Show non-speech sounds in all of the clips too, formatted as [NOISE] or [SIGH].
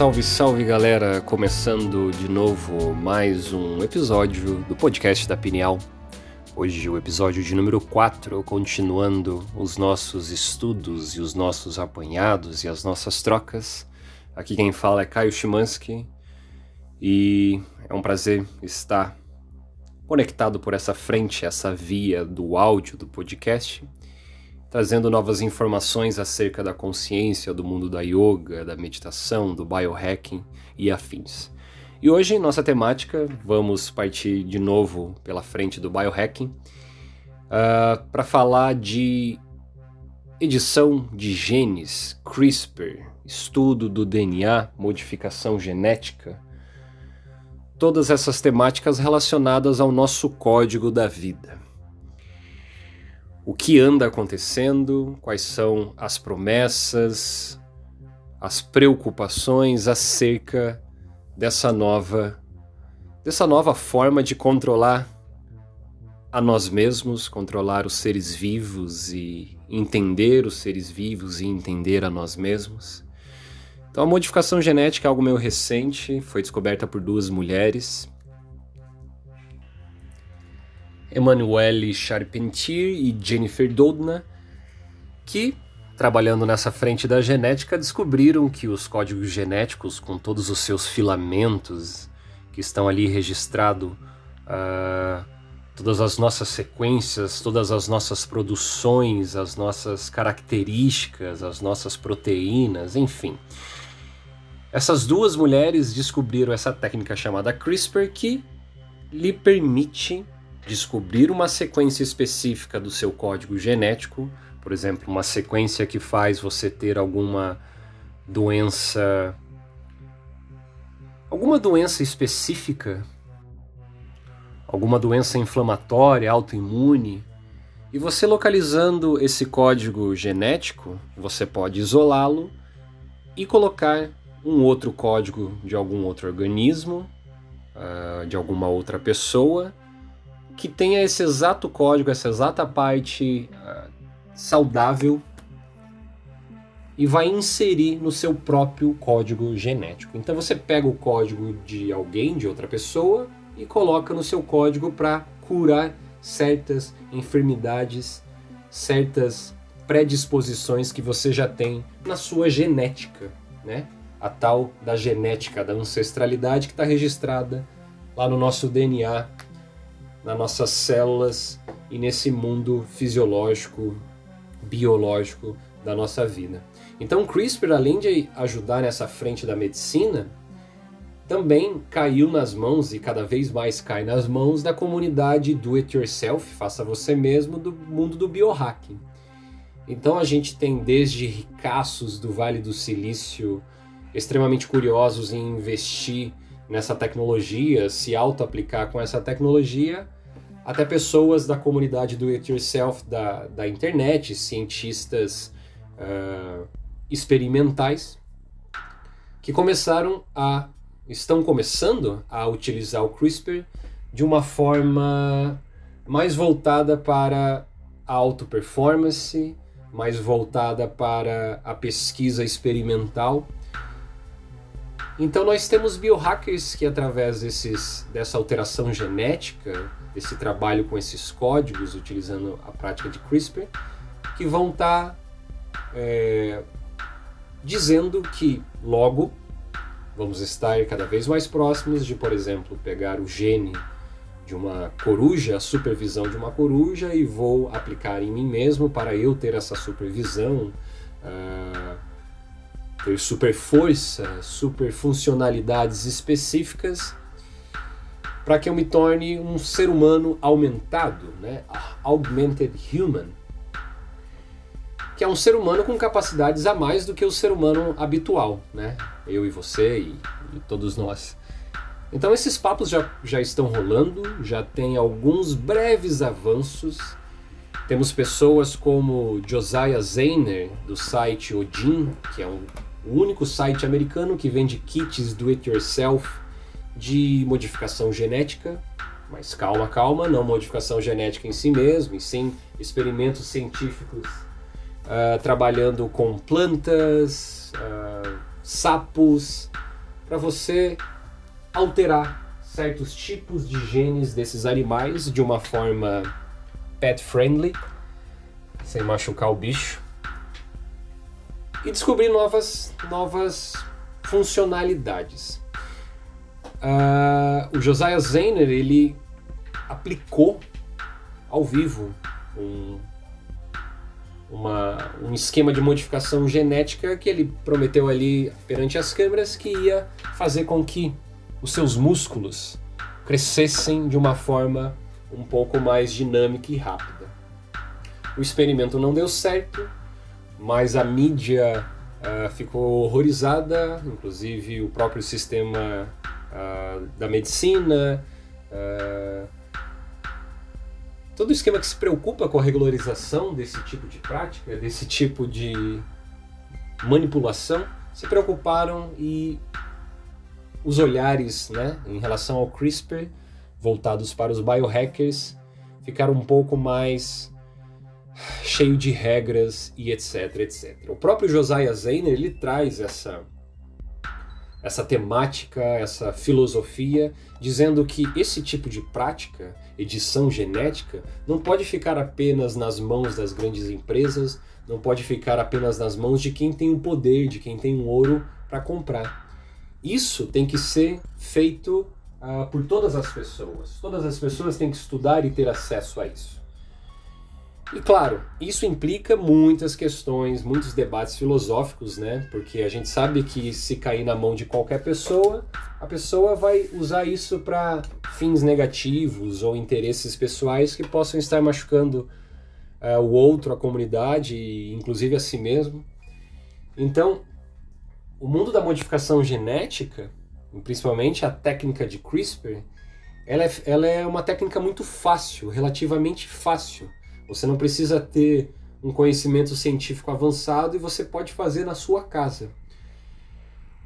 Salve, salve galera! Começando de novo mais um episódio do podcast da Pineal. Hoje o episódio de número 4, continuando os nossos estudos e os nossos apanhados e as nossas trocas. Aqui quem fala é Caio Chimansky e é um prazer estar conectado por essa frente, essa via do áudio do podcast trazendo novas informações acerca da consciência, do mundo da yoga, da meditação, do biohacking e afins. E hoje, nossa temática, vamos partir de novo pela frente do biohacking uh, ah, para falar de edição de genes, CRISPR, estudo do DNA, modificação genética, todas essas temáticas relacionadas ao nosso código da vida o que anda acontecendo, quais são as promessas, as preocupações acerca dessa nova dessa nova forma de controlar a nós mesmos, controlar os seres vivos e entender os seres vivos e entender a nós mesmos. Então a modificação genética é algo meio recente, foi descoberta por duas mulheres, Emmanuelle Charpentier e Jennifer Doudna, que, trabalhando nessa frente da genética, descobriram que os códigos genéticos, com todos os seus filamentos que estão ali registrados, uh, todas as nossas sequências, todas as nossas produções, as nossas características, as nossas proteínas, enfim. Essas duas mulheres descobriram essa técnica chamada CRISPR que lhe permite descobrir uma sequência específica do seu código genético, por exemplo, uma sequência que faz você ter alguma doença alguma doença específica, alguma doença inflamatória, autoimune, e você localizando esse código genético, você pode isolá-lo e colocar um outro código de algum outro organismo, uh, de alguma outra pessoa, que tenha esse exato código, essa exata parte uh, saudável e vai inserir no seu próprio código genético. Então você pega o código de alguém, de outra pessoa, e coloca no seu código para curar certas enfermidades, certas predisposições que você já tem na sua genética, né? A tal da genética da ancestralidade que está registrada lá no nosso DNA nas nossas células e nesse mundo fisiológico, biológico da nossa vida. Então, CRISPR, além de ajudar nessa frente da medicina, também caiu nas mãos e cada vez mais cai nas mãos da comunidade do it yourself, faça você mesmo, do mundo do biohacking. Então a gente tem desde ricaços do Vale do Silício extremamente curiosos em investir nessa tecnologia, se auto-aplicar com essa tecnologia, até pessoas da comunidade do it yourself da, da internet, cientistas uh, experimentais, que começaram a estão começando a utilizar o CRISPR de uma forma mais voltada para a auto performance, mais voltada para a pesquisa experimental então nós temos biohackers que através desses, dessa alteração genética, desse trabalho com esses códigos, utilizando a prática de CRISPR, que vão estar tá, é, dizendo que logo vamos estar cada vez mais próximos de, por exemplo, pegar o gene de uma coruja, a supervisão de uma coruja, e vou aplicar em mim mesmo para eu ter essa supervisão. Uh, ter super força, super funcionalidades específicas para que eu me torne um ser humano aumentado, né? Augmented Human, que é um ser humano com capacidades a mais do que o ser humano habitual, né? Eu e você e, e todos nós. Então esses papos já, já estão rolando, já tem alguns breves avanços. Temos pessoas como Josiah Zayner, do site Odin, que é um o único site americano que vende kits do it yourself de modificação genética. Mas calma, calma, não modificação genética em si mesmo, e sim experimentos científicos uh, trabalhando com plantas, uh, sapos, para você alterar certos tipos de genes desses animais de uma forma pet friendly, sem machucar o bicho, e descobrir novas, novas funcionalidades. Uh, o Josiah Zayner ele aplicou ao vivo um, uma, um esquema de modificação genética que ele prometeu ali perante as câmeras que ia fazer com que os seus músculos crescessem de uma forma um pouco mais dinâmica e rápida. O experimento não deu certo, mas a mídia uh, ficou horrorizada, inclusive o próprio sistema uh, da medicina. Uh, todo esquema que se preocupa com a regularização desse tipo de prática, desse tipo de manipulação, se preocuparam e os olhares né, em relação ao CRISPR voltados para os biohackers ficaram um pouco mais cheio de regras e etc, etc. O próprio Josiah Zayner ele traz essa essa temática, essa filosofia, dizendo que esse tipo de prática, edição genética, não pode ficar apenas nas mãos das grandes empresas, não pode ficar apenas nas mãos de quem tem o poder, de quem tem o ouro para comprar. Isso tem que ser feito uh, por todas as pessoas. Todas as pessoas têm que estudar e ter acesso a isso. E claro, isso implica muitas questões, muitos debates filosóficos, né? Porque a gente sabe que se cair na mão de qualquer pessoa, a pessoa vai usar isso para fins negativos ou interesses pessoais que possam estar machucando uh, o outro, a comunidade, inclusive a si mesmo. Então, o mundo da modificação genética, principalmente a técnica de CRISPR, ela é, ela é uma técnica muito fácil, relativamente fácil você não precisa ter um conhecimento científico avançado e você pode fazer na sua casa.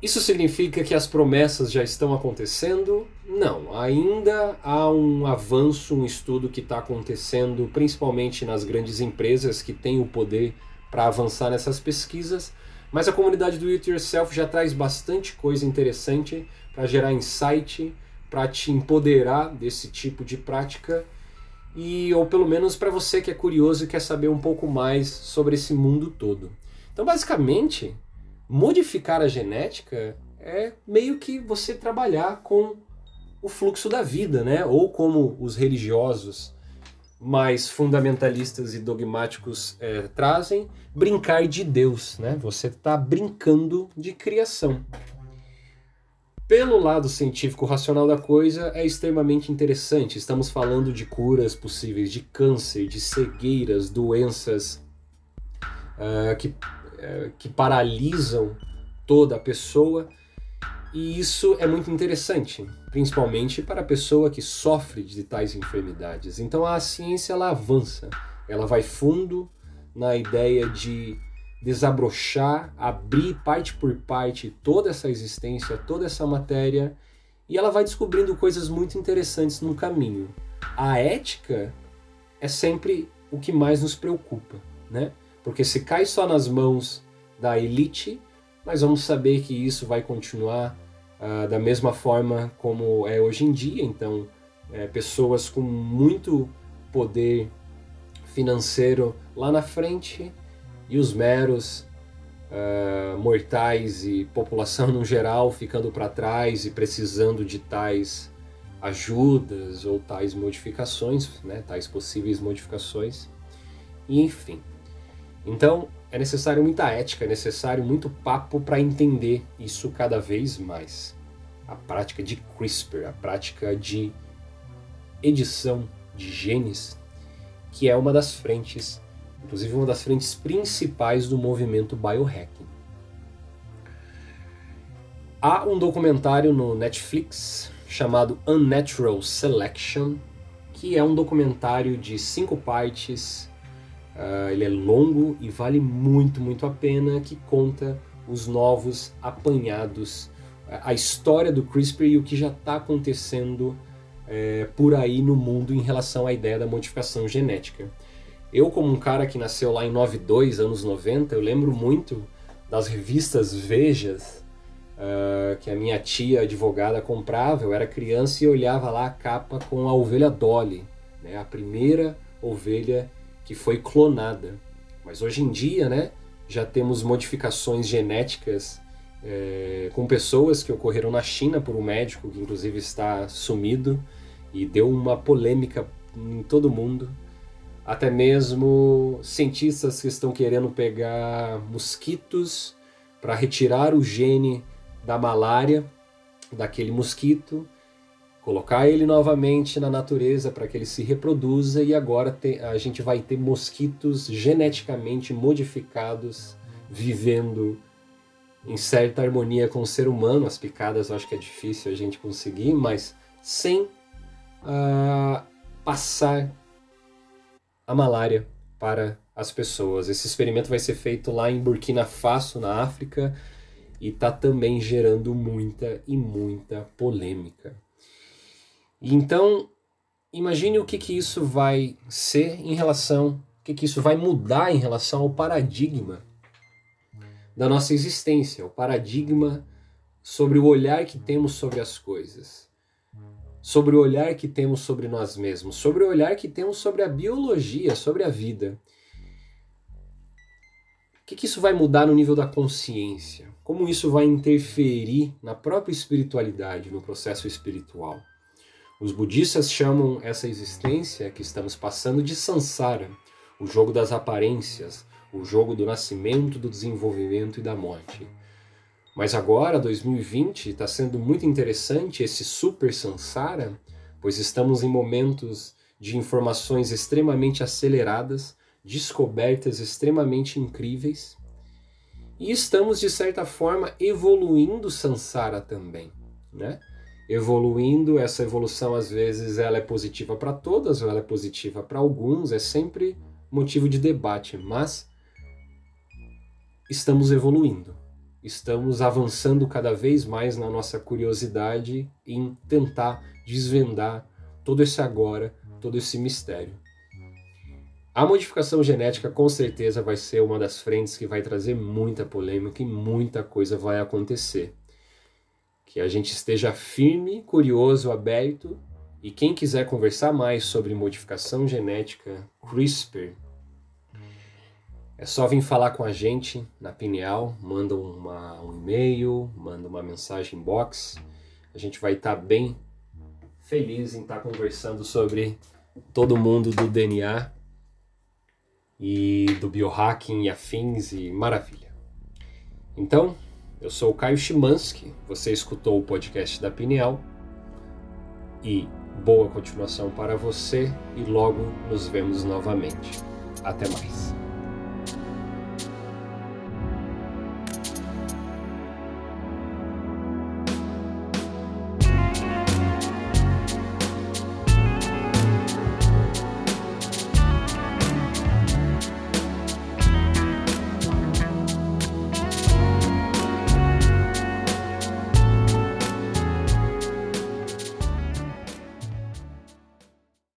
Isso significa que as promessas já estão acontecendo? Não, ainda há um avanço, um estudo que está acontecendo, principalmente nas grandes empresas que têm o poder para avançar nessas pesquisas, mas a comunidade do It Yourself já traz bastante coisa interessante para gerar insight, para te empoderar desse tipo de prática e ou pelo menos para você que é curioso e quer saber um pouco mais sobre esse mundo todo. Então, basicamente, modificar a genética é meio que você trabalhar com o fluxo da vida, né? Ou como os religiosos mais fundamentalistas e dogmáticos é, trazem, brincar de Deus, né? Você está brincando de criação pelo lado científico racional da coisa, é extremamente interessante. Estamos falando de curas possíveis de câncer, de cegueiras, doenças uh, que, uh, que paralisam toda a pessoa. E isso é muito interessante, principalmente para a pessoa que sofre de tais enfermidades. Então a ciência ela avança, ela vai fundo na ideia de desabrochar, abrir parte por parte toda essa existência, toda essa matéria, e ela vai descobrindo coisas muito interessantes no caminho. A ética é sempre o que mais nos preocupa, né? Porque se cai só nas mãos da elite, nós vamos saber que isso vai continuar uh, da mesma forma como é hoje em dia. Então, é, pessoas com muito poder financeiro lá na frente e os meros uh, mortais e população [LAUGHS] no geral ficando para trás e precisando de tais ajudas ou tais modificações, né, tais possíveis modificações, e enfim. Então é necessário muita ética, é necessário muito papo para entender isso cada vez mais. A prática de CRISPR, a prática de edição de genes, que é uma das frentes inclusive uma das frentes principais do movimento biohacking. Há um documentário no Netflix chamado Unnatural Selection, que é um documentário de cinco partes. Uh, ele é longo e vale muito, muito a pena, que conta os novos apanhados, a história do CRISPR e o que já está acontecendo é, por aí no mundo em relação à ideia da modificação genética. Eu, como um cara que nasceu lá em 92, anos 90, eu lembro muito das revistas Vejas, uh, que a minha tia advogada comprava. Eu era criança e olhava lá a capa com a ovelha Dolly, né? a primeira ovelha que foi clonada. Mas hoje em dia, né, já temos modificações genéticas é, com pessoas que ocorreram na China por um médico que inclusive está sumido e deu uma polêmica em todo mundo. Até mesmo cientistas que estão querendo pegar mosquitos para retirar o gene da malária daquele mosquito, colocar ele novamente na natureza para que ele se reproduza e agora a gente vai ter mosquitos geneticamente modificados vivendo em certa harmonia com o ser humano. As picadas eu acho que é difícil a gente conseguir, mas sem uh, passar a malária para as pessoas. Esse experimento vai ser feito lá em Burkina Faso, na África, e está também gerando muita e muita polêmica. Então, imagine o que, que isso vai ser em relação, o que, que isso vai mudar em relação ao paradigma da nossa existência, o paradigma sobre o olhar que temos sobre as coisas, sobre o olhar que temos sobre nós mesmos, sobre o olhar que temos sobre a biologia, sobre a vida. O que, que isso vai mudar no nível da consciência? Como isso vai interferir na própria espiritualidade, no processo espiritual? Os budistas chamam essa existência que estamos passando de samsara, o jogo das aparências, o jogo do nascimento, do desenvolvimento e da morte. Mas agora, 2020, está sendo muito interessante esse super Sansara, pois estamos em momentos de informações extremamente aceleradas, descobertas extremamente incríveis, e estamos, de certa forma, evoluindo Sansara também, né? Evoluindo, essa evolução às vezes ela é positiva para todas ou ela é positiva para alguns, é sempre motivo de debate, mas estamos evoluindo, estamos avançando cada vez mais na nossa curiosidade em tentar desvendar todo esse agora, todo esse mistério. A modificação genética com certeza vai ser uma das frentes que vai trazer muita polêmica e muita coisa vai acontecer. Que a gente esteja firme, curioso, aberto e quem quiser conversar mais sobre modificação genética, CRISPR, é só vir falar com a gente na Pineal, manda uma, um e-mail, manda uma mensagem box. A gente vai estar tá bem feliz em estar tá conversando sobre todo mundo do DNA e do biohacking e afins e maravilha. Então, eu sou o Caio Chimansky, você escutou o podcast da Pineal e boa continuação para você e logo nos vemos novamente. Até mais.